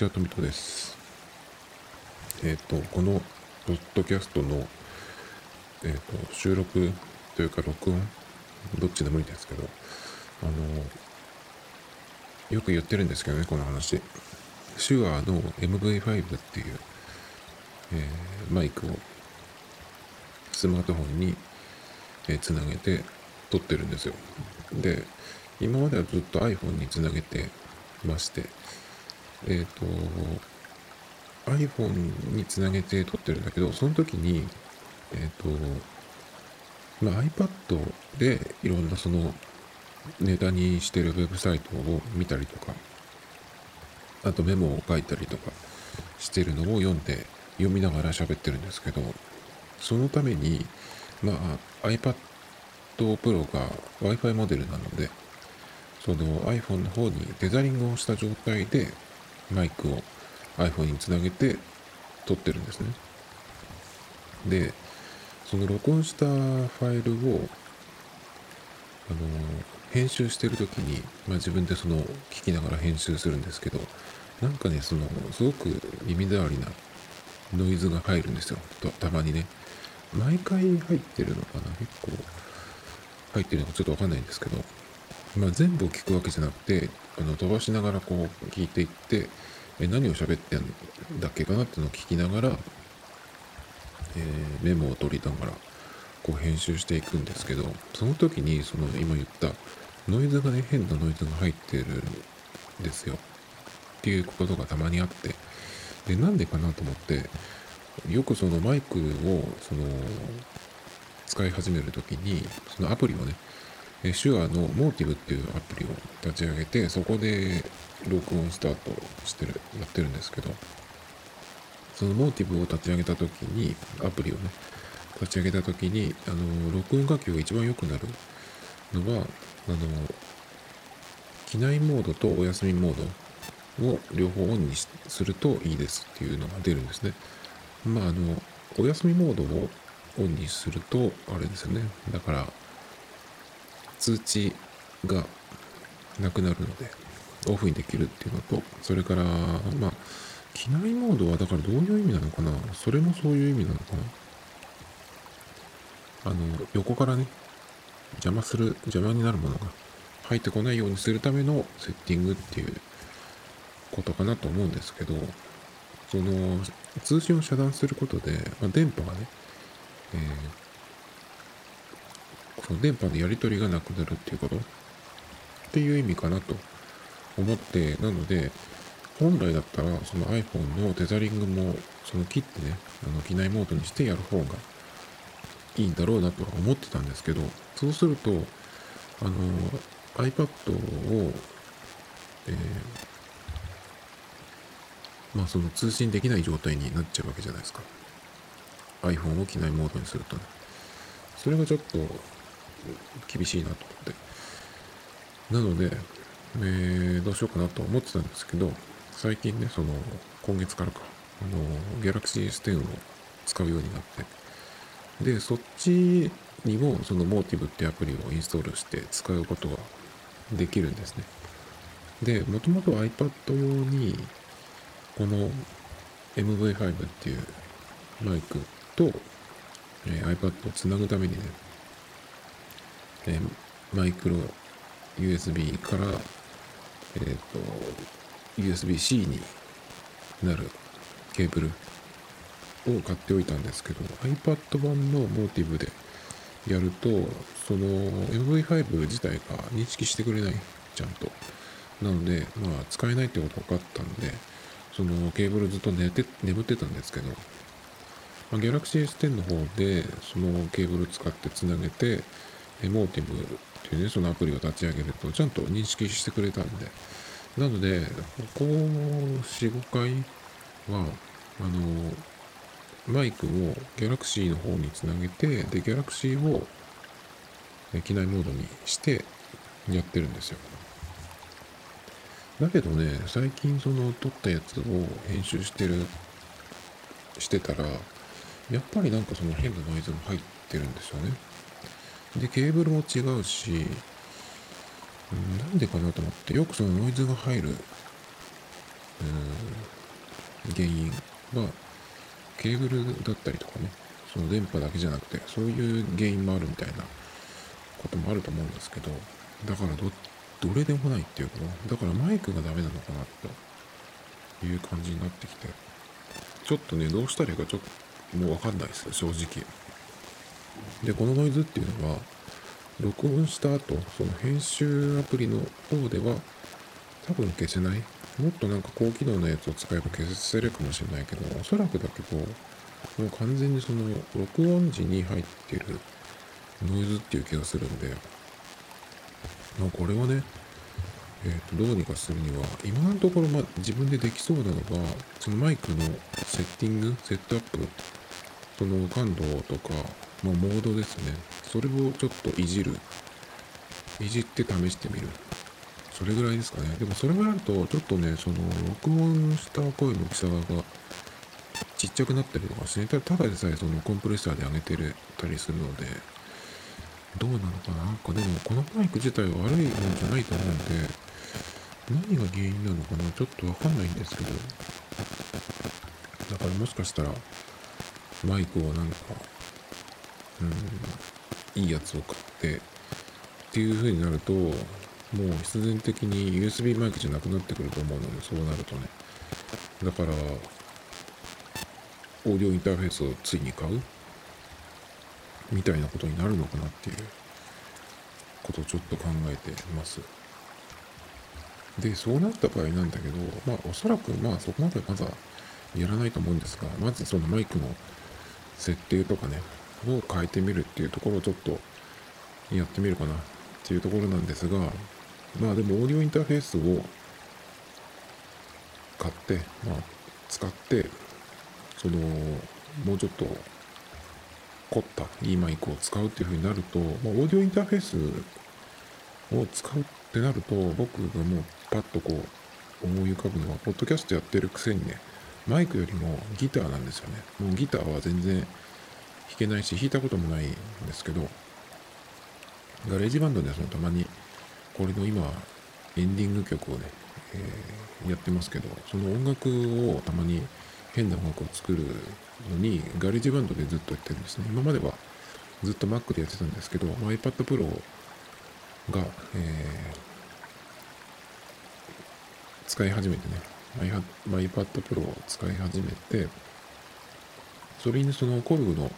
ちは、トミトです。えっ、ー、と、このポッドキャストの、えっ、ー、と、収録というか録音、どっちでもいいんですけど、あの、よく言ってるんですけどね、この話。手話の MV5 っていう、えー、マイクをスマートフォンに、えー、つなげて撮ってるんですよ。で、今まではずっと iPhone につなげてまして、えっ、ー、と、iPhone につなげて撮ってるんだけど、その時に、えっ、ー、と、まあ、iPad でいろんなそのネタにしてるウェブサイトを見たりとか、あとメモを書いたりとかしてるのを読んで読みながら喋ってるんですけど、そのために、まあ iPad Pro が Wi-Fi モデルなので、その iPhone の方にテザリングをした状態でマイクを iPhone につなげて撮ってるんですね。で、その録音したファイルを、あの、編集してる時に、まあ自分でその聞きながら編集するんですけど、なんかね、その、すごく耳障りなノイズが入るんですよ。たまにね。毎回入ってるのかな？結構入ってるのかちょっとわかんないんですけど、まあ全部を聞くわけじゃなくて、あの飛ばしながらこう聞いていって、え何を喋ってんだっけかなっていうのを聞きながら、えー、メモを取りながらこう編集していくんですけど、その時にその今言ったノイズがね、変なノイズが入ってるんですよ。っていうことがたまにあって、で、なんでかなと思って、よくそのマイクをその使い始める時に、そのアプリをね、手話のモーティブっていうアプリを立ち上げて、そこで録音スタートしてる、やってるんですけど、そのモーティブを立ち上げた時に、アプリをね、立ち上げた時に、あの、録音楽器が一番良くなるのは、あの、機内モードとお休みモードを両方オンにするといいですっていうのが出るんですね。まあ、あの、お休みモードをオンにすると、あれですよね。だから、通知がなくなるので、オフにできるっていうのと、それから、まあ、機内モードはだからどういう意味なのかな？それもそういう意味なのかな？あの、横からね、邪魔する、邪魔になるものが入ってこないようにするためのセッティングっていうことかなと思うんですけど、その、通信を遮断することで、まあ、電波がね、えー、この電波のやり取りがなくなるっていうこと？っていう意味かなと思って、なので、本来だったら、その iPhone のテザリングも、その切ってね、あの、機内モードにしてやる方がいいんだろうなとは思ってたんですけど、そうすると、あの、iPad を、えー、まあその通信できない状態になっちゃうわけじゃないですか。iPhone を機内モードにするとね。それがちょっと厳しいなと思って。なので、えー、どうしようかなと思ってたんですけど、最近ね、その、今月からか、あの、Galaxy S10 を使うようになって、で、そっちにも、その Motive ってアプリをインストールして使うことができるんですね。で、もともと iPad 用に、この MV5 っていうマイクと、えー、iPad をつなぐためにね、えー、マイクロ USB から、えっ、ー、と、USB-C になるケーブルを買っておいたんですけど、iPad 版のモーティブでやると、その MV5 自体が認識してくれない、ちゃんと。なので、まあ、使えないってこと分かったんで、そのケーブルずっと寝て、眠ってたんですけど、まあ、Galaxy S10 の方で、そのケーブル使ってつなげて、エモーティブっていうね、そのアプリを立ち上げると、ちゃんと認識してくれたんで、なので、ここ4、5回は、あの、マイクを Galaxy の方につなげて、で、Galaxy を機内モードにしてやってるんですよ。だけどね、最近その撮ったやつを編集してる、してたら、やっぱりなんかその変なノイズも入ってるんですよね。で、ケーブルも違うし、なんでかなと思って、よくそのノイズが入るうん原因はケーブルだったりとかねその電波だけじゃなくてそういう原因もあるみたいなこともあると思うんですけどだからどどれでもないっていうかなだからマイクがダメなのかなという感じになってきてちょっとねどうしたらいいかちょっともう分かんないです正直。でこのノイズっていうのは録音した後その編集アプリの方では多分消せない。もっとなんか高機能なやつを使えば消せるかもしれないけどおそらくだけどもう完全にその録音時に入ってるノイズっていう気がするんでまあこれはねえー、とどうにかするには今のところま自分でできそうなのがそのマイクのセッティングセットアップその感度とか、まあ、モードですね。それをちょっといじる。いじって試してみる。それぐらいですかね。でもそれがあるとちょっとねその録音した声の大きさがちっちゃくなったりとかして、ただでさえそのコンプレッサーで上げてるたりするのでどうなのかな。なんかでもこのマイク自体は悪いもんじゃないと思うんで何が原因なのかな。ちょっとわかんないんですけど。だからもしかしたらマイクをなんかうん。いいやつを買ってっていう風になるともう必然的に USB マイクじゃなくなってくると思うのでそうなるとね。だからオーディオインターフェースをついに買う？みたいなことになるのかなっていうことをちょっと考えてます。で、そうなった場合なんだけど、まあ、おそらく、まあ、そこまでまだやらないと思うんですが、まずそのマイクの設定とかね、を変えてみるっていうところをちょっとやってみるかなっていうところなんですが、まあでもオーディオインターフェースを買って、まあ、使って、その、もうちょっと凝ったいいマイクを使うっていうふうになると、まあ、オーディオインターフェースを使うってなると、僕がもうパッとこう思い浮かぶのは、ポッドキャストやってるくせにね、マイクよりもギターなんですよね。もうギターは全然弾けないし、弾いたこともないんですけど、 GarageBand でそのたまに、これの今、エンディング曲をね、えー、やってますけど、その音楽をたまに変な音楽を作るのに、 GarageBand でずっとやってるんですね。今まではずっと Mac でやってたんですけど、iPad Pro が、えー使い始めてね iPad Pro を使い始めてそれにそのコルグの、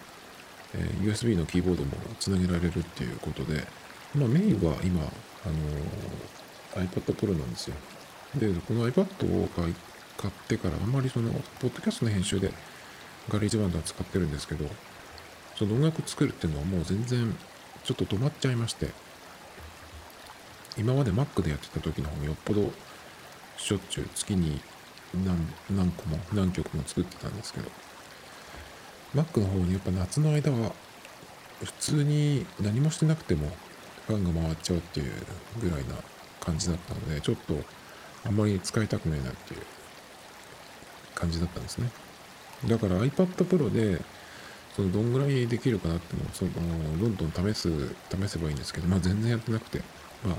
えー、USB のキーボードもつなげられるっていうことで、まあ、メインは今、あのー、iPad Pro なんですよ。でこの iPad を買ってからあんまりそのポッドキャストの編集で GarageBand は使ってるんですけどその音楽作るっていうのはもう全然ちょっと止まっちゃいまして今まで Mac でやってた時の方がよっぽどしょっちゅう月に何何個も何曲も作ってたんですけど Mac の方にやっぱ夏の間は普通に何もしてなくてもファンが回っちゃうっていうぐらいな感じだったのでちょっとあんまり使いたくないなっていう感じだったんですね。だから iPad Pro でそのどんぐらいできるかなってのをそのどんどん試す試せばいいんですけどまあ全然やってなくてまあ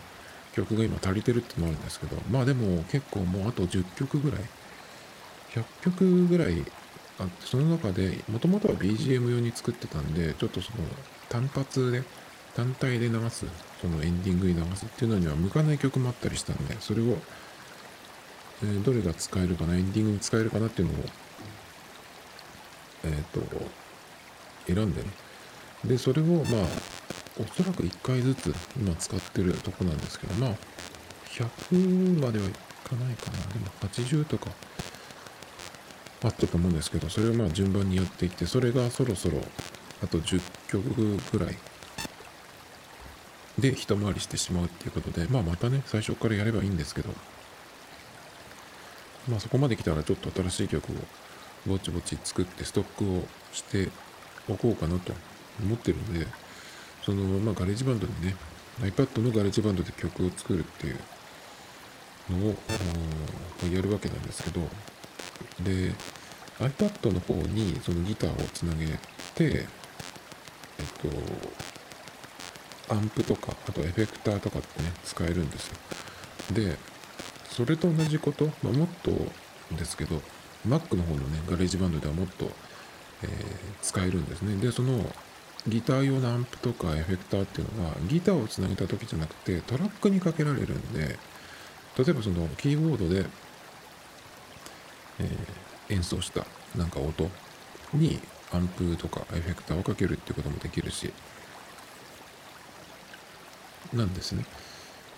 曲が今足りてるってのもあるんですけど、まあでも結構もうあと10曲ぐらい、100曲ぐらいあ、その中で、もともとは BGM 用に作ってたんで、ちょっとその単発で、単体で流す、そのエンディングに流すっていうのには向かない曲もあったりしたんで、それを、えー、どれが使えるかな、エンディングに使えるかなっていうのを、えっ、ー、と、選んでね。で、それをまあ、おそらく1回ずつ今使ってるとこなんですけど、まあ、100まではいかないかな。でも80とかあったと思うんですけど、それをまあ順番にやっていって、それがそろそろあと10曲ぐらいで一回りしてしまうっていうことで、まあまたね、最初からやればいいんですけど、まあそこまで来たらちょっと新しい曲をぼちぼち作ってストックをしておこうかなと思ってるんで、その、まあ、 GarageBand でね、iPad のガレージバンドで曲を作るっていうのをやるわけなんですけど、で、iPad の方にそのギターをつなげて、えっと、アンプとか、あとエフェクターとかってね、使えるんですよ。で、それと同じこと、まあ、もっとですけど Mac の方のねガレージバンドではもっと、えー、使えるんですねでそのギター用のアンプとかエフェクターっていうのはギターをつなげた時じゃなくてトラックにかけられるんで例えばそのキーボードで、えー、演奏したなんか音にアンプとかエフェクターをかけるっていうこともできるしなんですね。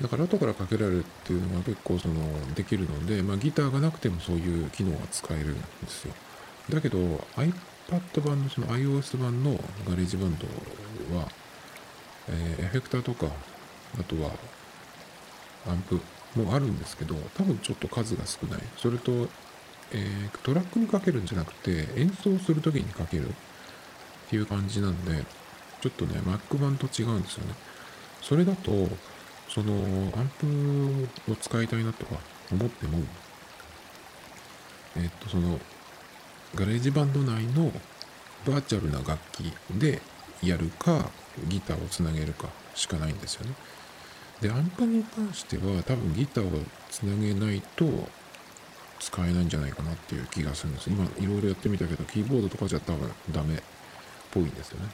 だから後からかけられるっていうのが結構そのできるので、まあ、ギターがなくてもそういう機能が使えるんですよ。だけど iPad 版のその iOS 版の GarageBand は、えー、エフェクターとかあとはアンプもあるんですけど多分ちょっと数が少ない。それと、えー、トラックにかけるんじゃなくて演奏する時にかけるっていう感じなんでちょっとね Mac 版と違うんですよね。それだとそのアンプを使いたいなとか思ってもえっとその GarageBand 内のバーチャルな楽器でやるかギターをつなげるかしかないんですよね。でアンプに関しては多分ギターをつなげないと使えないんじゃないかなっていう気がするんです。今いろいろやってみたけどキーボードとかじゃ多分ダメっぽいんですよね。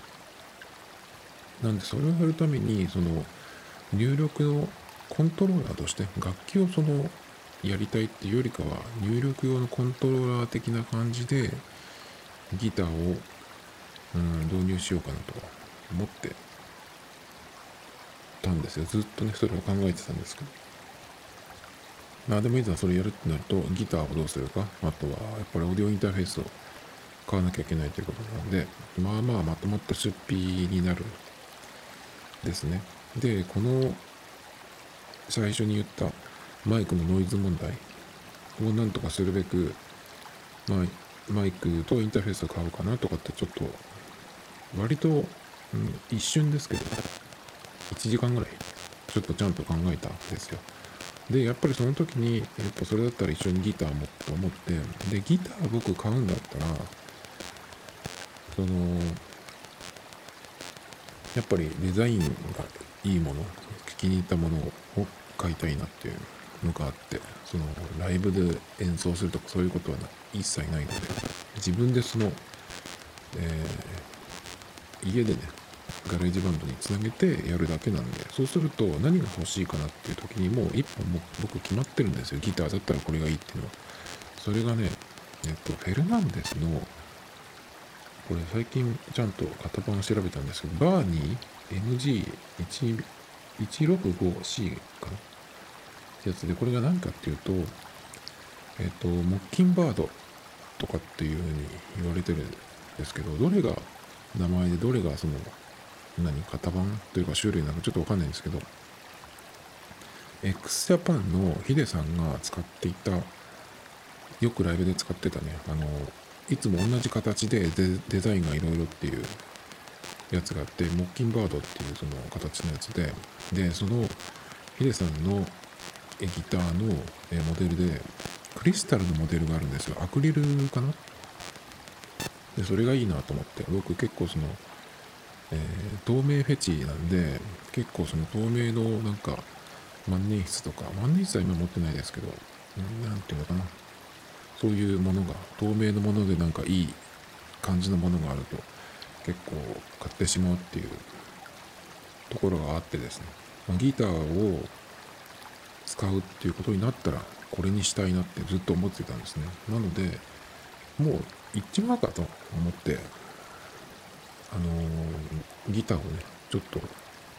なんでそれをやるためにその入力のコントローラーとして楽器をそのやりたいっていうよりかは入力用のコントローラー的な感じでギターを、うん、導入しようかなと思ってたんですよ。ずっとねそれを考えてたんですけど。まあでもいざそれやるってなるとギターをどうするか？あとはやっぱりオーディオインターフェースを買わなきゃいけないということなのでまあまあまとまった出費になるですね。でこの最初に言ったマイクのノイズ問題をなんとかするべく、まあ、マイクとインターフェースを買おうかなとかってちょっと割と、うん、一瞬ですけど1時間ぐらいちょっとちゃんと考えたんですよ。でやっぱりその時にやっぱそれだったら一緒にギターもと思ってでギター僕買うんだったらそのやっぱりデザインがいいもの気に入ったものを買いたいなっていうのがあってそのライブで演奏するとかそういうことは一切ないので自分でその、えー、家でね GarageBand につなげてやるだけなんでそうすると何が欲しいかなっていう時にもう一本も僕決まってるんですよ。ギターだったらこれがいいっていうのは。それがねえっとフェルナンデスのこれ最近ちゃんと型番を調べたんですけどバーニー MG165C かなってやつで、これが何かっていうと、えっ、と、モッキンバードとかっていうふうに言われてるんですけど、どれが名前でどれがその、何、型番というか種類なのかちょっとわかんないんですけど、x ジャパンのヒデさんが使っていた、よくライブで使ってたね、あの、いつも同じ形でデザインがいろいろっていうやつがあって、モッキンバードっていうその形のやつで、で、そのヒデさんのギターの、モデルでクリスタルのモデルがあるんですよ。アクリルかな？でそれがいいなと思って。僕結構その、えー、透明フェチなんで結構その透明のなんか万年筆とか万年筆は今持ってないですけど何ていうのかな。そういうものが透明のものでなんかいい感じのものがあると結構買ってしまうっていうところがあってですね。まギターを使うっていうことになったらこれにしたいなってずっと思ってたんですね。なのでもう行っちまうかと思ってあのー、ギターをねちょっと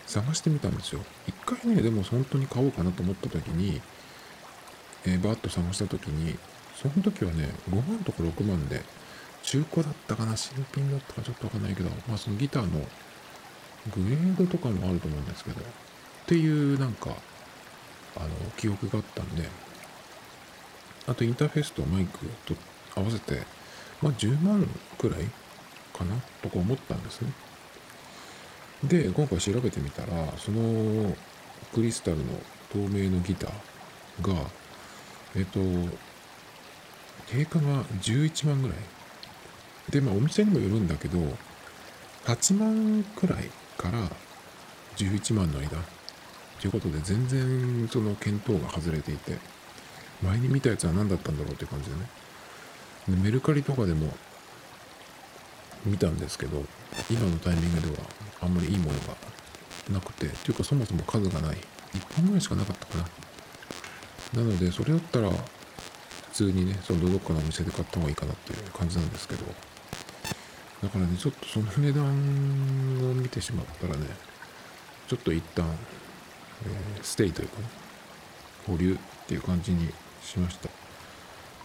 探してみたんですよ。一回ねでも本当に買おうかなと思った時に、えー、バーッと探した時にその時はね5万とか6万で中古だったかな新品だったかちょっとわかんないけどまあそのギターのグレードとかもあると思うんですけどっていうなんかあの記憶があったんであとインターフェースとマイクと合わせてまあ10万くらいかなとか思ったんですね。で今回調べてみたらそのクリスタルの透明のギターがえっと定価が11万ぐらい。でまあお店にもよるんだけど8万くらいから11万の間ということで全然その見当が外れていて前に見たやつは何だったんだろうっていう感じでね。でメルカリとかでも見たんですけど今のタイミングではあんまりいいものがなくてっていうかそもそも数がない。1本ぐらいしかなかったかな。なのでそれだったら普通にねそのどっかのお店で買った方がいいかなっていう感じなんですけどだからねちょっとその値段を見てしまったらねちょっと一旦、えー、ステイというかね保留っていう感じにしました。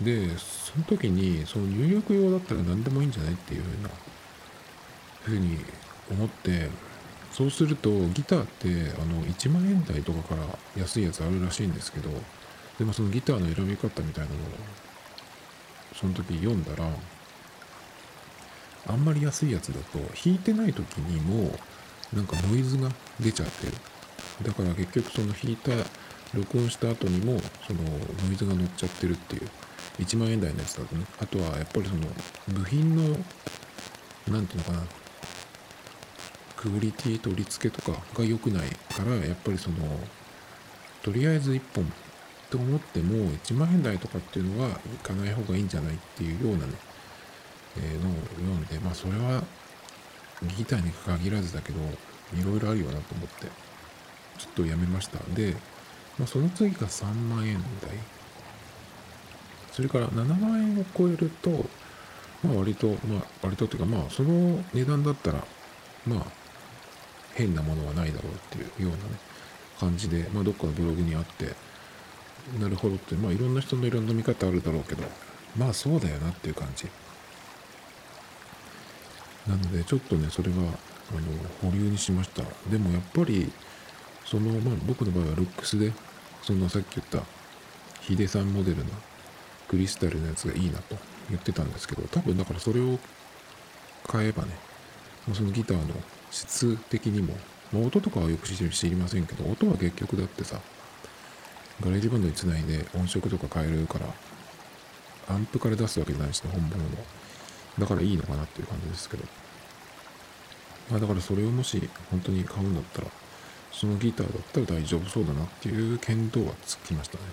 でその時にその入力用だったら何でもいいんじゃないっていうふうなふうに思ってそうするとギターってあの1万円台とかから安いやつあるらしいんですけどでもそのギターの選び方みたいなのをその時読んだらあんまり安いやつだと弾いてない時にもなんかノイズが出ちゃってる。だから結局その弾いた録音した後にもそのノイズが乗っちゃってるっていう。1万円台のやつだとね。あとはやっぱりその部品の何ていうのかな。クオリティ取り付けとかが良くないからやっぱりそのとりあえず1本と思っても1万円台とかっていうのはいかない方がいいんじゃないっていうようなね、えー、のを読んでまあそれはギターに限らずだけどいろいろあるよなと思ってちょっとやめました。で、まあ、その次が3万円台。それから7万円を超えると、まあ割と、まあ割とっていうかまあその値段だったら、まあ変なものはないだろうっていうようなね、感じで、まあどっかのブログにあって、なるほどって、まあいろんな人のいろんな見方あるだろうけど、まあそうだよなっていう感じ。なのでちょっとね、それは、あの、保留にしました。でもやっぱり、その、まあ僕の場合はルックスで、そのさっき言ったヒデさんモデルのクリスタルのやつがいいなと言ってたんですけど、多分だからそれを買えばね、そのギターの質的にも、まあ、音とかはよく知りませんけど、音は結局だってさ、 GarageBand につないで音色とか変えるから、アンプから出すわけじゃないしね、本物の。だからいいのかなっていう感じですけど。まあだからそれをもし本当に買うんだったら、そのギターだったら大丈夫そうだなっていう見当はつきましたね。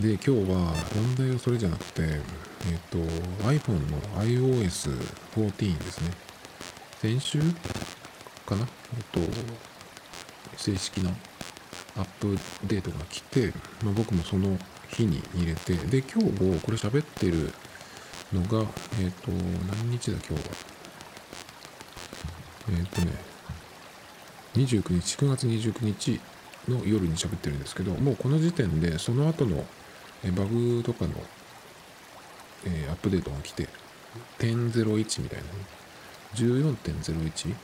で、今日は本題はそれじゃなくて、えっ、と、iPhone の iOS14 ですね。先週かな？えっと、正式なアップデートが来て、まあ、僕もその日に入れて、で、今日もこれ喋ってるのが、えっ、と、何日だ今日は？えっ、とね、29日、9月29日の夜に喋ってるんですけど、もうこの時点でその後のバグとかの、えー、アップデートが来て、10.01みたいなね。14.01?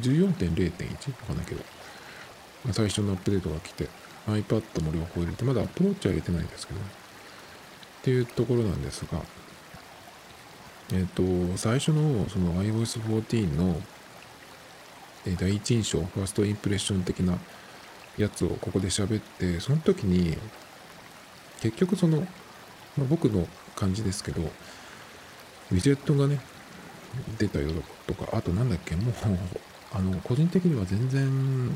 14.0.1? わかんないけど、最初のアップデートが来て、iPad も両方入れて、まだ Apple Watch は入れてないんですけどね。っていうところなんですが、えっ、ー、と、最初のその iOS14 の、え第一印象、ファーストインプレッション的なやつをここで喋って、その時に、結局その、まあ、僕の感じですけど、ウィジェットがね、出たよとか、あとなんだっけ、もう、あの、個人的には全然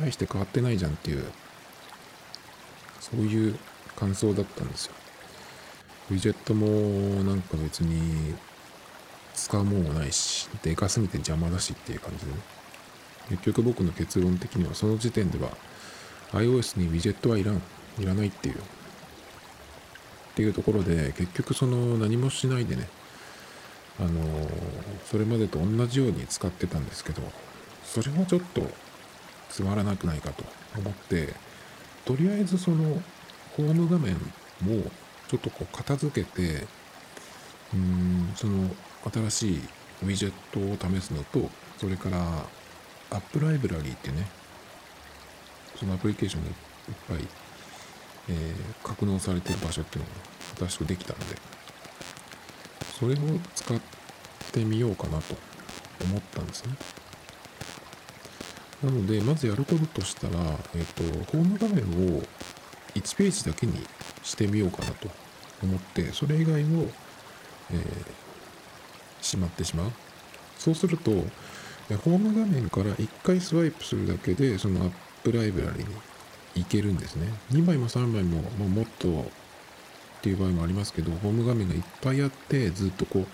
大して変わってないじゃんっていう、そういう感想だったんですよ。ウィジェットもなんか別に使うもんはないし、でかすぎて邪魔だしっていう感じでね。結局僕の結論的にはその時点では iOS にウィジェットはいらん、いらないっていうっていうところで結局その何もしないでねあのそれまでと同じように使ってたんですけどそれはちょっとつまらなくないかと思ってとりあえずそのホーム画面もちょっとこう片付けてうーんその新しいウィジェットを試すのとそれからアップライブラリーってねそのアプリケーションがいっぱいえー、格納されてる場所っていうのが新しくできたんで、それを使ってみようかなと思ったんですね。なので、まずやることとしたら、えっ、ー、と、ホーム画面を1ページだけにしてみようかなと思って、それ以外を、えー、しまってしまう。そうすると、ホーム画面から1回スワイプするだけで、そのアップライブラリにいけるんですね。2枚も3枚も、まあ、もっとっていう場合もありますけど、ホーム画面がいっぱいあって、ずっとこう、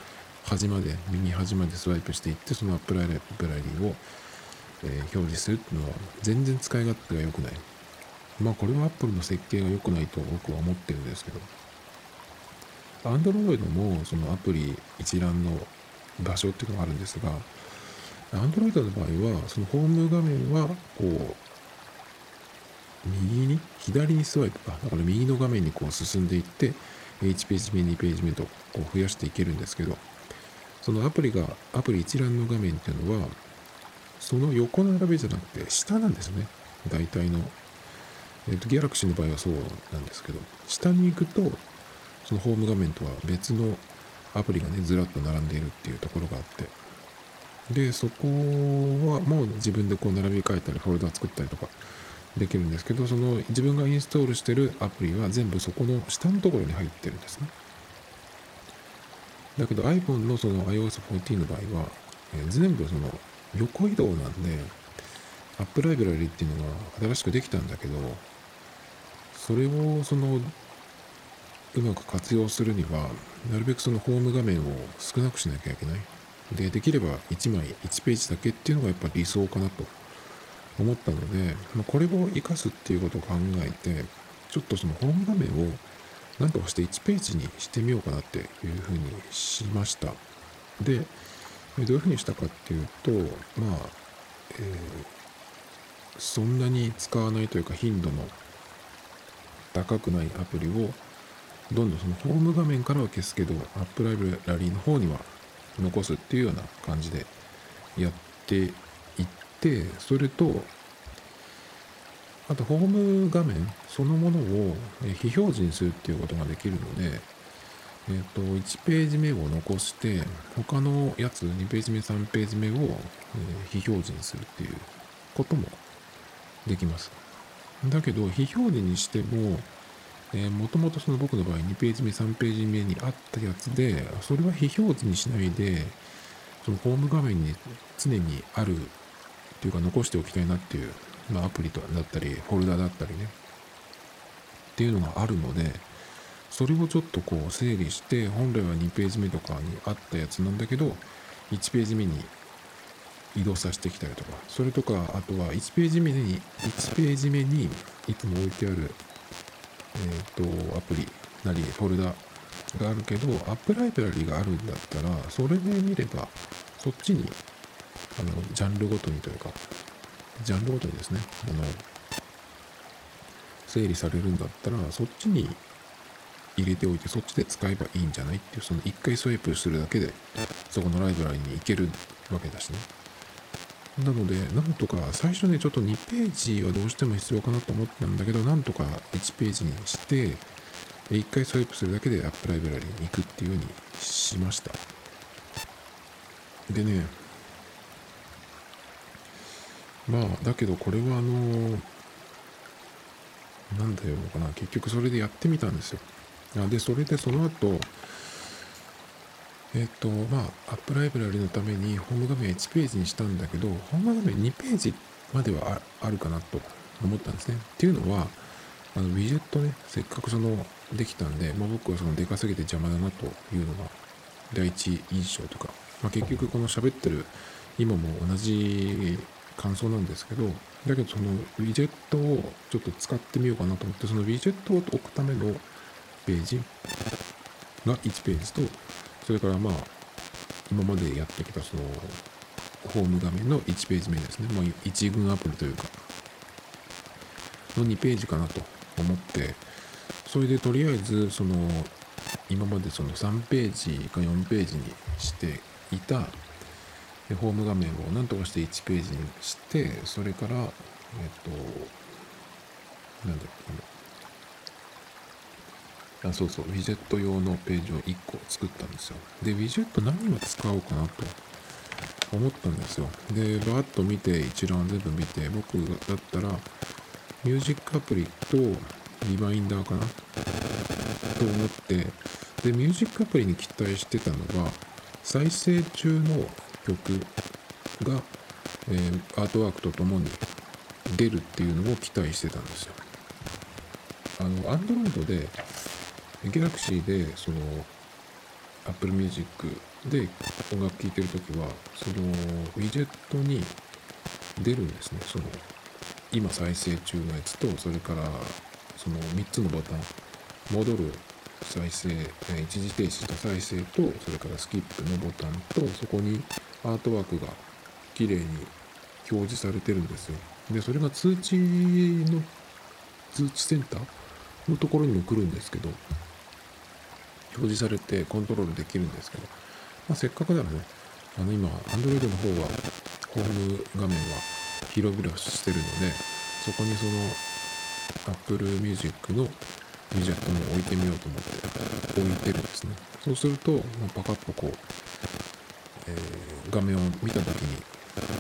端まで、右端までスワイプしていって、そのアップライブラリーを、えー、表示するっていうのは、全然使い勝手が良くない。まあ、これは Apple の設計が良くないと僕は思ってるんですけど、Android もそのアプリ一覧の場所っていうのがあるんですが、Android の場合は、そのホーム画面は、こう、右に、左にスワイプか。だから右の画面にこう進んでいって、1ページ目、2ページ目とこう増やしていけるんですけど、そのアプリが、アプリ一覧の画面っていうのは、その横並びじゃなくて、下なんですね。大体の。えっ、ー、と、ギャラクシーの場合はそうなんですけど、下に行くと、そのホーム画面とは別のアプリがね、ずらっと並んでいるっていうところがあって、で、そこはもう自分でこう並び替えたり、フォルダ作ったりとかできるんですけど、その自分がインストールしてるアプリは全部そこの下のところに入ってるんですね。だけど iPhone のその iOS14 の場合は、えー、全部その横移動なんで、アップライブラリっていうのが新しくできたんだけど、それをそのうまく活用するには、なるべくそのホーム画面を少なくしなきゃいけない。で、できれば1枚、1ページだけっていうのがやっぱ理想かなと思ったので、ま、これを活かすっていうことを考えて、ちょっとそのホーム画面を何とかして1ページにしてみようかなっていうふうにしました。で、どういうふうにしたかっていうと、まあ、えー、そんなに使わないというか頻度の高くないアプリをどんどんそのホーム画面からは消すけど、アップライブラリーの方には残すっていうような感じでやってて、それと、あとホーム画面そのものを非表示にするっていうことができるので、え、と、1ページ目を残して、他のやつ、2ページ目、3ページ目を、非表示にするっていうこともできます。だけど、非表示にしても、もともとその僕の場合2ページ目、3ページ目にあったやつで、それは非表示にしないで、そのホーム画面に常にあるっていうか残しておきたいなっていう、まあアプリとだったり、フォルダだったりね、っていうのがあるので、それをちょっとこう整理して、本来は2ページ目とかにあったやつなんだけど、1ページ目に移動させてきたりとか、それとか、あとは1ページ目に、1ページ目にいつも置いてあるえっ、と、アプリなりフォルダがあるけど、アップライブラリがあるんだったら、それで見れば、そっちに、あの、ジャンルごとにというか、ジャンルごとにですね、あの、整理されるんだったら、そっちに入れておいて、そっちで使えばいいんじゃないっていう、その一回スワイプするだけで、そこのライブラリに行けるわけだしね。なので、なんとか最初ね、ちょっと2ページはどうしても必要かなと思ったんだけど、なんとか1ページにして、1回スワイプするだけでアップライブラリに行くっていうようにしました。でね、まあ、だけどこれはあの、なんだよかな、結局それでやってみたんですよ。で、それでその後、えっ、と、まあ、アップライブラリのためにホーム画面1ページにしたんだけど、ホーム画面2ページまではあるかなと思ったんですね。っていうのは、あの、ウィジェットね、せっかくその、できたんで、まあ、僕はその、でかすぎて邪魔だなというのが、第一印象とか、まあ、結局この喋ってる今も同じ感想なんですけど、だけどそのウィジェットをちょっと使ってみようかなと思って、そのウィジェットを置くためのページが1ページと、それからまあ、今までやってきたその、ホーム画面の1ページ目ですね。まあ、1軍アプリというか、の2ページかなと思って、それでとりあえず、その、今までその3ページか4ページにしていたでホーム画面を何とかして1ページにして、それから、えっと、なんだっけ、あそうそう、ウィジェット用のページを1個作ったんですよ。で、ウィジェット何を使おうかなと思ったんですよ。で、バーッと見て、一覧全部見て、僕だったら、ミュージックアプリとリマインダーかなと思って、で、ミュージックアプリに期待してたのが、再生中の曲が、えー、アートワークとともに出るっていうのを期待してたんですよ。あの、Android で、Galaxy で、その、Apple Music で音楽聴いてるときは、その、ウィジェットに出るんですね。その、今再生中のやつと、それから、その3つのボタン、戻る再生、一時停止した再生と、それからスキップのボタンと、そこにアートワークが綺麗に表示されてるんですよ。で、それが通知の、通知センターのところにも来るんですけど、表示されてコントロールできるんですけど、まあ、せっかくならね、あの今、Android の方は、ホーム画面は広々してるので、そこにその Apple Music のウィジェットも置いてみようと思って置いてるんですね。そうすると、まあ、パカッとこう、えー、画面を見た時に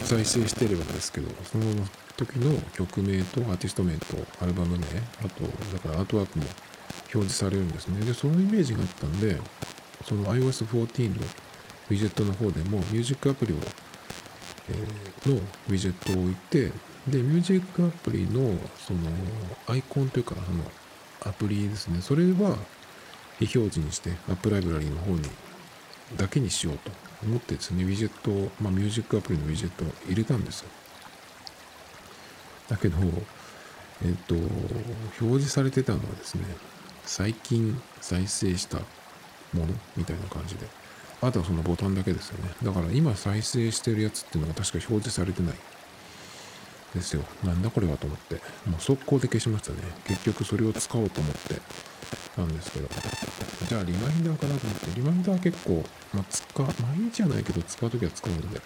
再生してればですけど、その時の曲名とアーティスト名とアルバム名、あと、だからアートワークも表示されるんですね。で、そのイメージがあったんで、その iOS14 のウィジェットの方でもミュージックアプリを、えー、のウィジェットを置いて、で、ミュージックアプリのそのアイコンというか、そのアプリですね。それは非表示にして、アップライブラリーの方にだけにしようと思ってですね、ウィジェットを、まあ、ミュージックアプリのウィジェットを入れたんですよ。だけど、えっ、と、表示されてたのはですね、最近再生したものみたいな感じで。あとはそのボタンだけですよね。だから今再生してるやつっていうのが確か表示されてないですよ。なんだこれはと思って。もう速攻で消しましたね。結局それを使おうと思ってなんですけど。じゃあリマインダーかなと思って。リマインダー結構、まあ、使う、毎日じゃないけど使うときは使うので。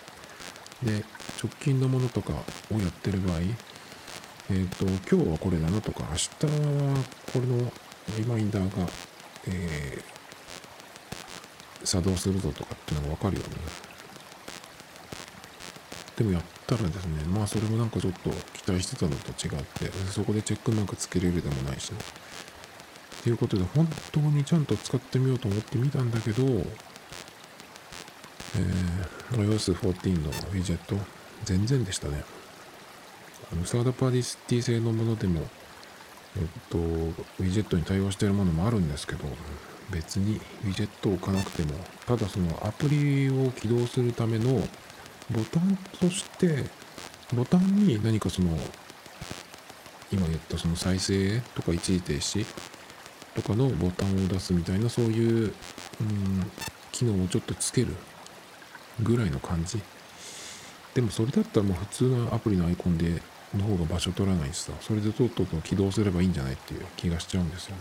で、直近のものとかをやってる場合、えっ、ー、と、今日はこれだなとか、明日はこれのリマインダーが、えー、作動するぞとかっていうのがわかるように。でもやったらですね、まあそれもなんかちょっと期待してたのと違って、そこでチェックマークつけれるでもないしね。ということで、本当にちゃんと使ってみようと思ってみたんだけど、えー、iOS14 のウィジェット、全然でしたね。あの、サードパーティー製のものでも、えっと、ウィジェットに対応しているものもあるんですけど、別にウィジェットを置かなくても、ただそのアプリを起動するためのボタンとして、ボタンに何かその、今言ったその再生とか一時停止とかのボタンを出すみたいなそういう、うん、機能をちょっとつけるぐらいの感じ。でもそれだったらもう普通のアプリのアイコンでの方が場所取らないしさ、それでとっとと起動すればいいんじゃないっていう気がしちゃうんですよ。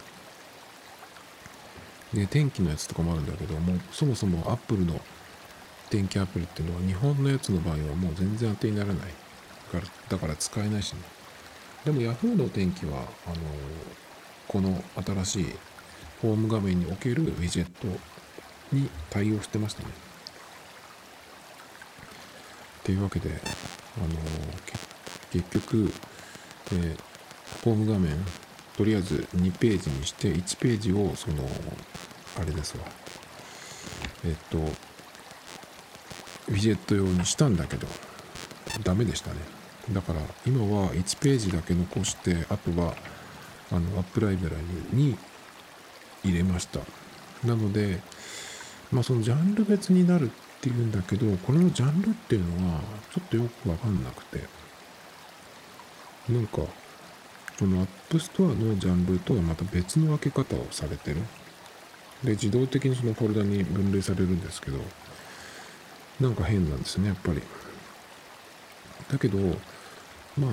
で、天気のやつとかもあるんだけど、もそもそも Apple の天気アプリっていうのは日本のやつの場合はもう全然当てにならない。からだから使えないしね。でも Yahoo の天気は、あのこの新しいホーム画面におけるウィジェットに対応してましたね。っていうわけで、あの結局、えー、ホーム画面、とりあえず2ページにして、1ページを、その、あれですわ、えっと、ウィジェット用にしたんだけど、ダメでしたね。だから、今は1ページだけ残して、あとは、あの、アップライブラリに入れました。なので、まあ、そのジャンル別になるっていうんだけど、これのジャンルっていうのは、ちょっとよくわかんなくて、なんか、この App Store のジャンルとはまた別の分け方をされてる。で、自動的にそのフォルダに分類されるんですけど、なんか変なんですね、やっぱり。だけど、まあ、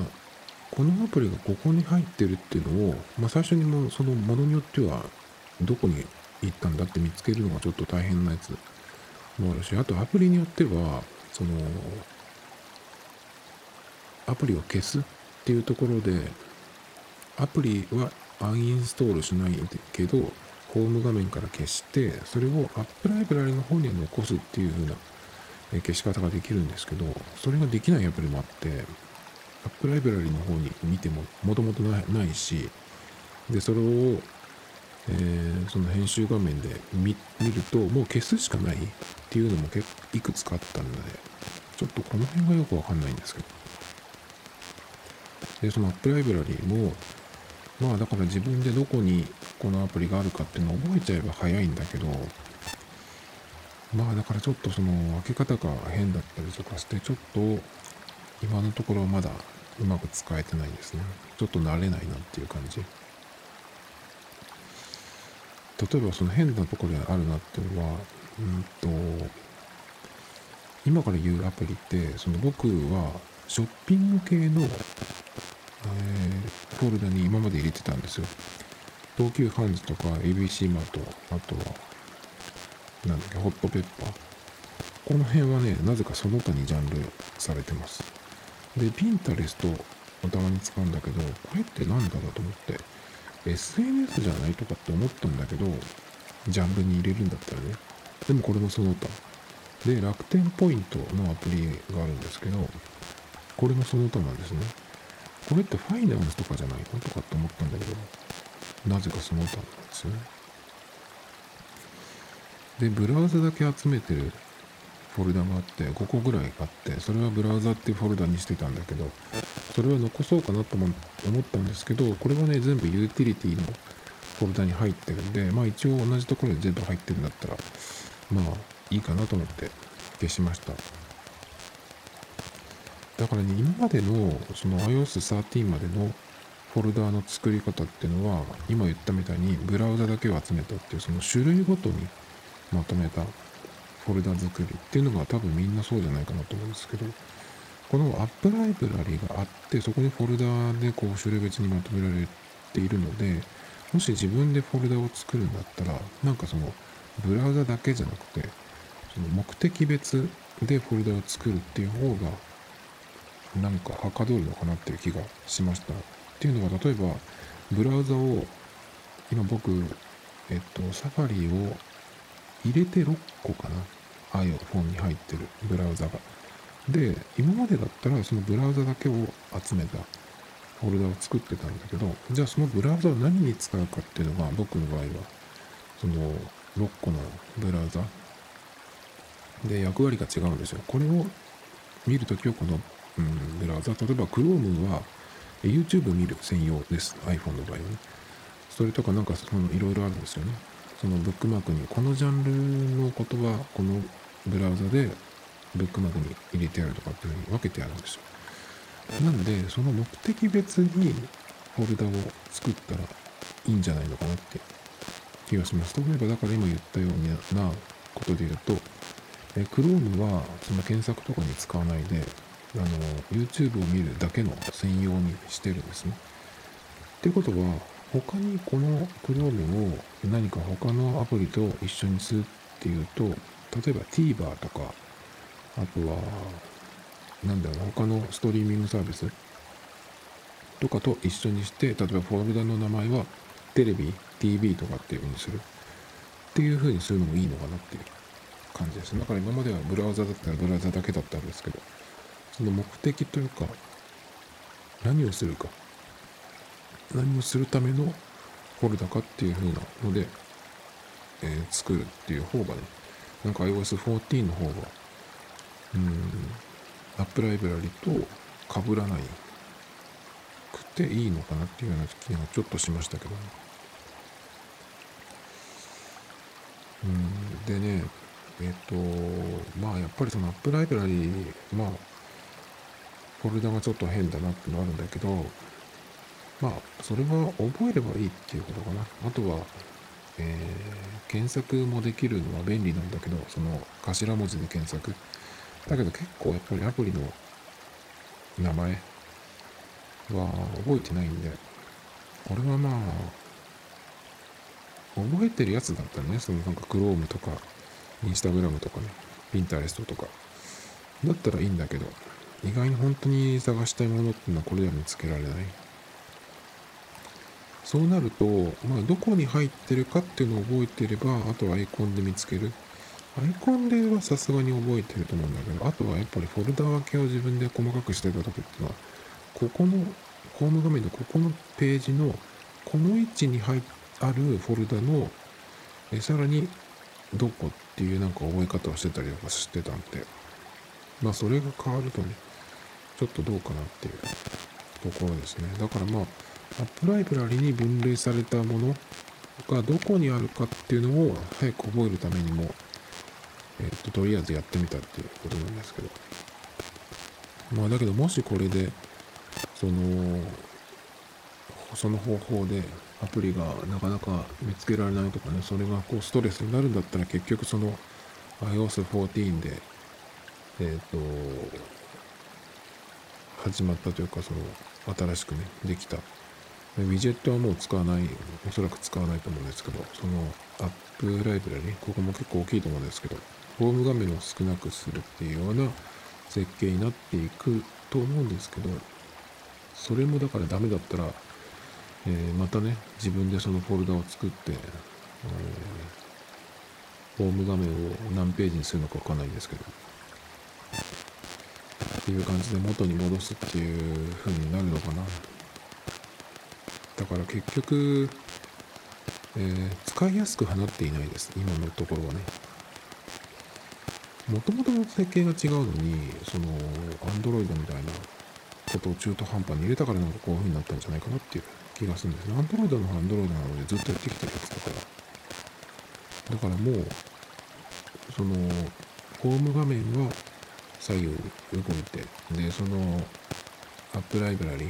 このアプリがここに入ってるっていうのを、まあ最初にもそのものによっては、どこに行ったんだって見つけるのがちょっと大変なやつもあるし、あとアプリによっては、その、アプリを消すっていうところで、アプリはアンインストールしないけど、ホーム画面から消して、それを App ライブラリの方に残すっていう風な消し方ができるんですけど、それができないアプリもあって、App ライブラリの方に見てももともとないし、で、それを、えー、その編集画面で見ると、もう消すしかないっていうのも結いくつかあったので、ちょっとこの辺がよくわかんないんですけど。で、そのアップライブラリも、まあだから自分でどこにこのアプリがあるかっていうのを覚えちゃえば早いんだけど、まあだからちょっとその開け方が変だったりとかして、ちょっと今のところまだうまく使えてないですね。ちょっと慣れないなっていう感じ。例えばその変なところであるなっていうのは、うんと、今から言うアプリって、その僕はショッピング系の、えー、フォルダに今まで入れてたんですよ。東急ハンズとか ABC マート、あとは、なんだっけ、ホットペッパー。この辺はね、なぜかその他にジャンルされてます。で、ピンタレストをたまに使うんだけど、これって何だろうと思って、SNS じゃないとかって思ったんだけど、ジャンルに入れるんだったらね。でもこれもその他。で、楽天ポイントのアプリがあるんですけど、これもその他なんですね。これってファイナンスとかじゃないのとかって思ったんだけど、なぜかその他なんですよね。で、ブラウザだけ集めてるフォルダがあって、5個ぐらいあって、それはブラウザっていうフォルダにしてたんだけど、それは残そうかなと思ったんですけど、これはね、全部ユーティリティのフォルダに入ってるんで、まあ一応同じところで全部入ってるんだったら、まあいいかなと思って消しました。だからね、今までのその iOS13 までのフォルダーの作り方っていうのは、今言ったみたいにブラウザだけを集めたっていうその種類ごとにまとめたフォルダ作りっていうのが多分みんなそうじゃないかなと思うんですけど、このアップライブラリがあって、そこにフォルダでこう種類別にまとめられているので、もし自分でフォルダを作るんだったら、なんかそのブラウザだけじゃなくて、その目的別でフォルダを作るっていう方が、なんかはかどるのかなっていう気がしました。っていうのは、例えば、ブラウザを、今僕、えっと、サファリを入れて6個かな。iPhone に入ってるブラウザが。で、今までだったらそのブラウザだけを集めたフォルダを作ってたんだけど、じゃあそのブラウザを何に使うかっていうのが僕の場合は、その6個のブラウザで役割が違うんですよ。これを見るときはこの、うん、ブラウザ、例えば Chrome は YouTube 見る専用です。iPhone の場合はね。それとかなんかそのいろいろあるんですよね。そのブックマークにこのジャンルの言葉、このブラウザでブックマークに入れてあるとかっていうふうに分けてあるんですよ。なんで、その目的別にフォルダを作ったらいいんじゃないのかなって気がします。例えば、だから今言ったようなことで言うと、え Chrome はその検索とかに使わないで、あの、YouTube を見るだけの専用にしてるんですね。ってことは、他にこの Chrome を何か他のアプリと一緒にするっていうと、例えば TVer とか、あとは、なんだろう、他のストリーミングサービスとかと一緒にして、例えばフォルダの名前はテレビ、TV とかっていう風にする。っていう風にするのもいいのかなっていう感じです。だから今まではブラウザだったらブラウザだけだったんですけど、その目的というか、何をするか、何をするためのフォルダかっていう風なので、えー、作るっていう方がね、なんか iOS14 の方が、うん、アップライブラリと被らないくていいのかなっていうような気がちょっとしましたけどね。うん、でね、えっ、と、まあやっぱりそのアップライブラリまあ、フォルダがちょっと変だなってのあるんだけど、まあ、それは覚えればいいっていうことかな。あとは、えー、検索もできるのは便利なんだけど、その頭文字で検索。だけど結構やっぱりアプリの名前は覚えてないんで、これはまあ、覚えてるやつだったらね、そのなんか Chrome とか、Instagram とかね、Pinterest とか、だったらいいんだけど、意外に本当に探したいものっていうのはこれでは見つけられない。そうなると、まあ、どこに入ってるかっていうのを覚えてれば、あとはアイコンで見つける。アイコンではさすがに覚えてると思うんだけど、あとはやっぱりフォルダ分けを自分で細かくしてた時っていうのは、ここのホーム画面のここのページのこの位置に入あるフォルダのえさらにどこっていうなんか覚え方をしてたりとかしてたんで、まあそれが変わるとね、ちょっとどうかなっていうところですね。だからまあ、アップライブラリに分類されたものがどこにあるかっていうのを早く覚えるためにも、えっ、と、とりあえずやってみたっていうことなんですけど。まあ、だけどもしこれで、その、その方法でアプリがなかなか見つけられないとかね、それがこうストレスになるんだったら結局その iOS14 で、えっ、と、始まったというか、その新しくね、できた。ウィジェットはもう使わない、おそらく使わないと思うんですけど、そのアップライブラリ、ここも結構大きいと思うんですけど、ホーム画面を少なくするっていうような設計になっていくと思うんですけど、それもだからダメだったら、えー、またね、自分でそのフォルダを作って、えー、ホーム画面を何ページにするのかわかんないんですけど、っていう感じで元に戻すっていう風になるのかな。だから結局、えー、使いやすく放っていないです。今のところはね。もともとの設計が違うのに、その、Android みたいなことを中途半端に入れたからなんかこういう風になったんじゃないかなっていう気がするんですね。Android の Android なのでずっとやってきてるやつだから。だからもう、その、ホーム画面は左右に動いて、で、その、アップライブラリ、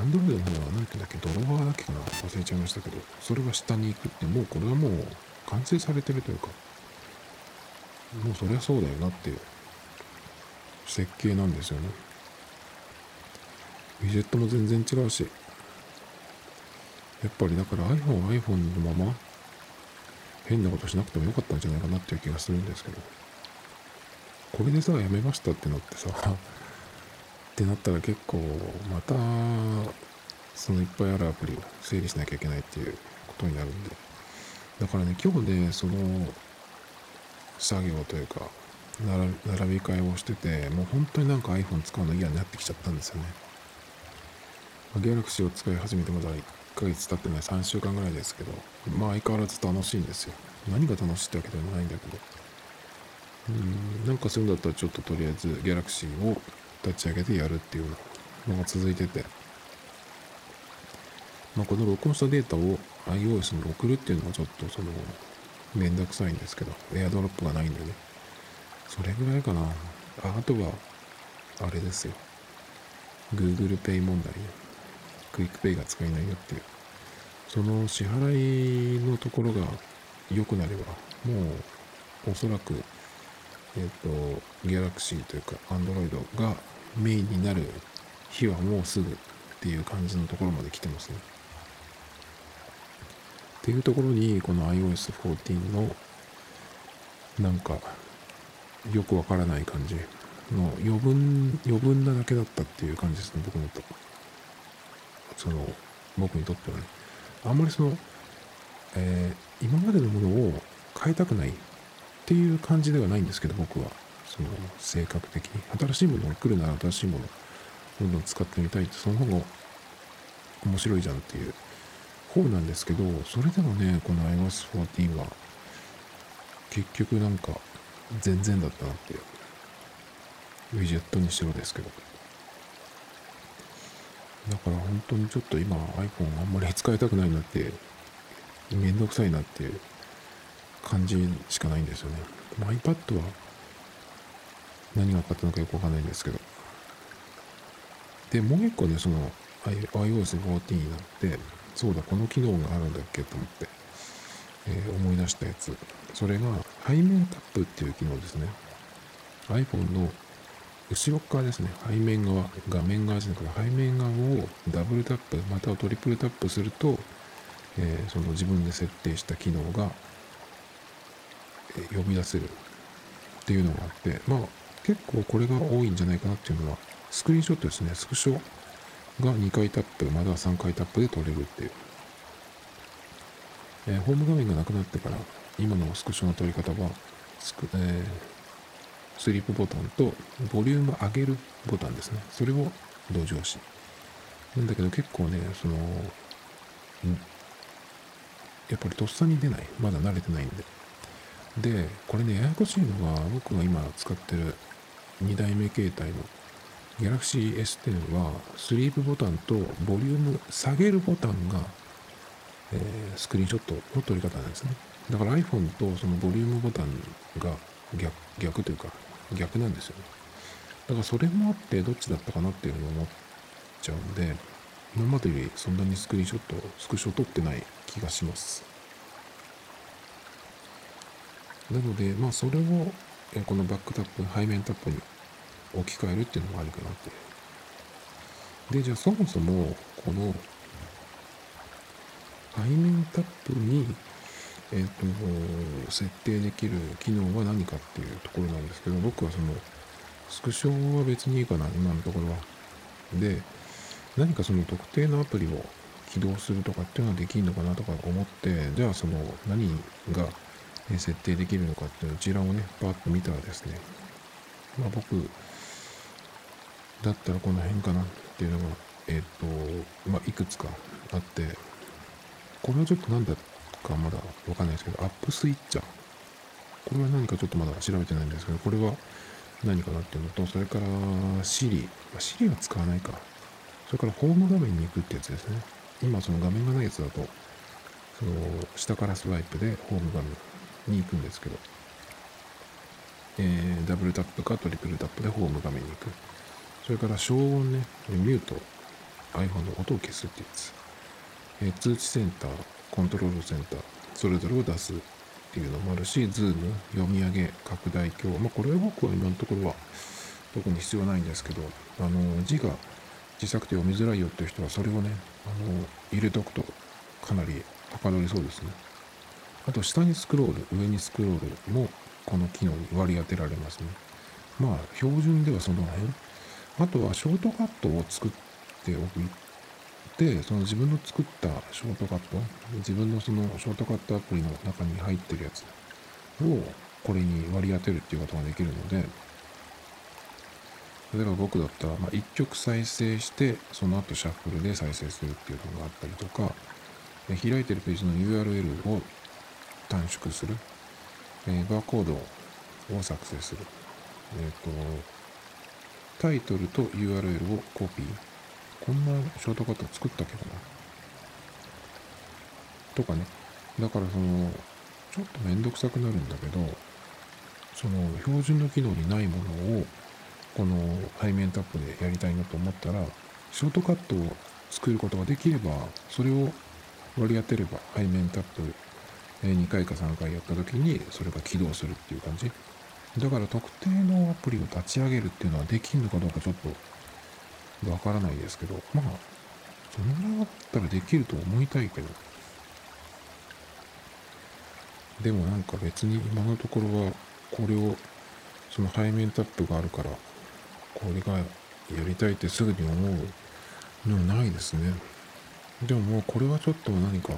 アンドロイドの方は何だっけ、ドロワーだっけかな忘れちゃいましたけど、それが下に行くって、もうこれはもう完成されてるというか、もうそりゃそうだよなっていう設計なんですよね。ウィジェットも全然違うし、やっぱりだから iPhone は iPhone のまま変なことしなくてもよかったんじゃないかなっていう気がするんですけど、これでさ、やめましたってなってさ、ってなったら結構またそのいっぱいあるアプリを整理しなきゃいけないっていうことになるんで。だからね今日ねその作業というか並び替えをしててもう本当になんか iPhone 使うの嫌になってきちゃったんですよね、まあ、Galaxy を使い始めてまだ1ヶ月経ってない3週間ぐらいですけどまあ相変わらず楽しいんですよ。何が楽しいってわけでもないんだけど。うんなんかするんだったらちょっととりあえず Galaxy を立ち上げてやるっていうのが続いてて、まあ、この録音したデータを iOS に送るっていうのはちょっとその、めんどくさいんですけど、 AirDrop がないんでね。それぐらいかな。ああとは、あれですよ。Google Pay 問題ね。 QUICPay が使えないよっていう。その支払いのところが良くなれば、もうおそらく、えっ、ー、と、Galaxy というか Android がメインになる日はもうすぐっていう感じのところまで来てますね。っていうところにこの iOS14 のなんかよくわからない感じの余分余分なだけだったっていう感じですね僕のとその僕にとってはねあんまりその、えー、今までのものを変えたくないっていう感じではないんですけど僕は。その性格的に。新しいものが来るなら新しいものどんどん使ってみたいってその方が面白いじゃんっていう方なんですけどそれでもねこの iOS14 は結局なんか全然だったなっていうウィジェットにしろですけど。だから本当にちょっと今 iPhone あんまり使いたくないなってめんどくさいなっていう感じしかないんですよね iPad は何があったのかよくわかんないんですけど。で、もう一個ね、その iOS14 になって、そうだ、この機能があるんだっけと思って、えー、思い出したやつ。それが背面タップっていう機能ですね。iPhone の後ろ側ですね。背面側、画面側じゃなくて背面側をダブルタップ、またはトリプルタップすると、えー、その自分で設定した機能が、呼び出せるっていうのがあって、まあ、結構これが多いんじゃないかなっていうのは、スクリーンショットですね。スクショが2回タップ、または3回タップで撮れるっていう。えー、ホーム画面がなくなってから、今のスクショの撮り方は、スク、えー、スリープボタンと、ボリューム上げるボタンですね。それを同乗し。なんだけど結構ね、その、やっぱりとっさに出ない。まだ慣れてないんで。で、これね、ややこしいのが、僕が今使ってる2代目携帯の Galaxy S10 はスリープボタンとボリューム下げるボタンが、えー、スクリーンショットの撮り方なんですね。だから iPhone とそのボリュームボタンが逆逆というか逆なんですよね。だからそれもあってどっちだったかなっていうのを思っちゃうんで、今までよりそんなにスクリーンショット、スクショ撮ってない気がします。なので、まあそれをこのバックタップ、背面タップに置き換えるっていうのもありかなって。で、じゃあそもそも、この背面タップに、えっ、ー、と、設定できる機能は何かっていうところなんですけど、僕はその、スクショは別にいいかな、今のところは。で、何かその特定のアプリを起動するとかっていうのはできるのかなとか思って、じゃあその何が設定できるのかっていう一覧をね、パーッと見たらですね、まあ僕だったらこの辺かなっていうのが、えっ、ー、と、まあいくつかあって、これはちょっと何だかまだわかんないですけど、アップスイッチャー。これは何かちょっとまだ調べてないんですけど、これは何かなっていうのと、それから Siri。まあ、Siri は使わないか。それからホーム画面に行くってやつですね。今その画面がないやつだと、その下からスワイプでホーム画面に行くんですけど、えー、ダブルタップかトリプルタップでホーム画面に行く。それから消音ね、ミュート、iPhone の音を消すってやつ。えー、通知センター、コントロールセンター、それぞれを出すっていうのもあるし、ズーム、読み上げ、拡大鏡。まあ、これは僕は今のところは特に必要ないんですけど、あの、字が小さくて読みづらいよっていう人は、それをね、あの、入れとくとかなりはかどりそうですね。あと、下にスクロール、上にスクロールも、この機能に割り当てられますね。まあ、標準ではその辺。あとは、ショートカットを作っておくで、その自分の作ったショートカット、自分のそのショートカットアプリの中に入ってるやつをこれに割り当てるっていうことができるので、例えば僕だったら、まあ、1曲再生して、その後シャッフルで再生するっていうのがあったりとか、開いてるページの URL を短縮する、えー、バーコードを作成する、えっ、ー、と、タイトルと URL をコピー、こんなショートカット作ったけどな。とかね。だからその、ちょっとめんどくさくなるんだけど、その標準の機能にないものを、この背面タップでやりたいなと思ったら、ショートカットを作ることができれば、それを割り当てれば背面タップ2回か3回やった時にそれが起動するっていう感じ。だから特定のアプリを立ち上げるっていうのはできるのかどうかちょっとわからないですけど、まあ、そのぐらいだったらできると思いたいけど、でもなんか別に今のところは、これを、その背面タップがあるから、これがやりたいってすぐに思うのないですね。でももうこれはちょっと何か、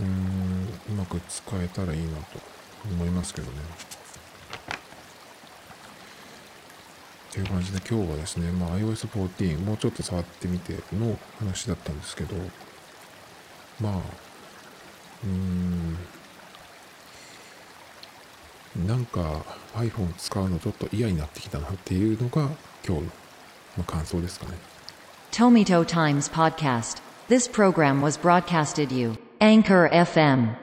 うーん、うまく使えたらいいなと思いますけどね。っていう感じで今日はですね、まあ、iOS14 もうちょっと触ってみての話だったんですけど、まあ、うーん、なんか iPhone 使うのちょっと嫌になってきたなっていうのが今日の感想ですかね。Tomito Times Podcast This program was broadcasted you Anchor FM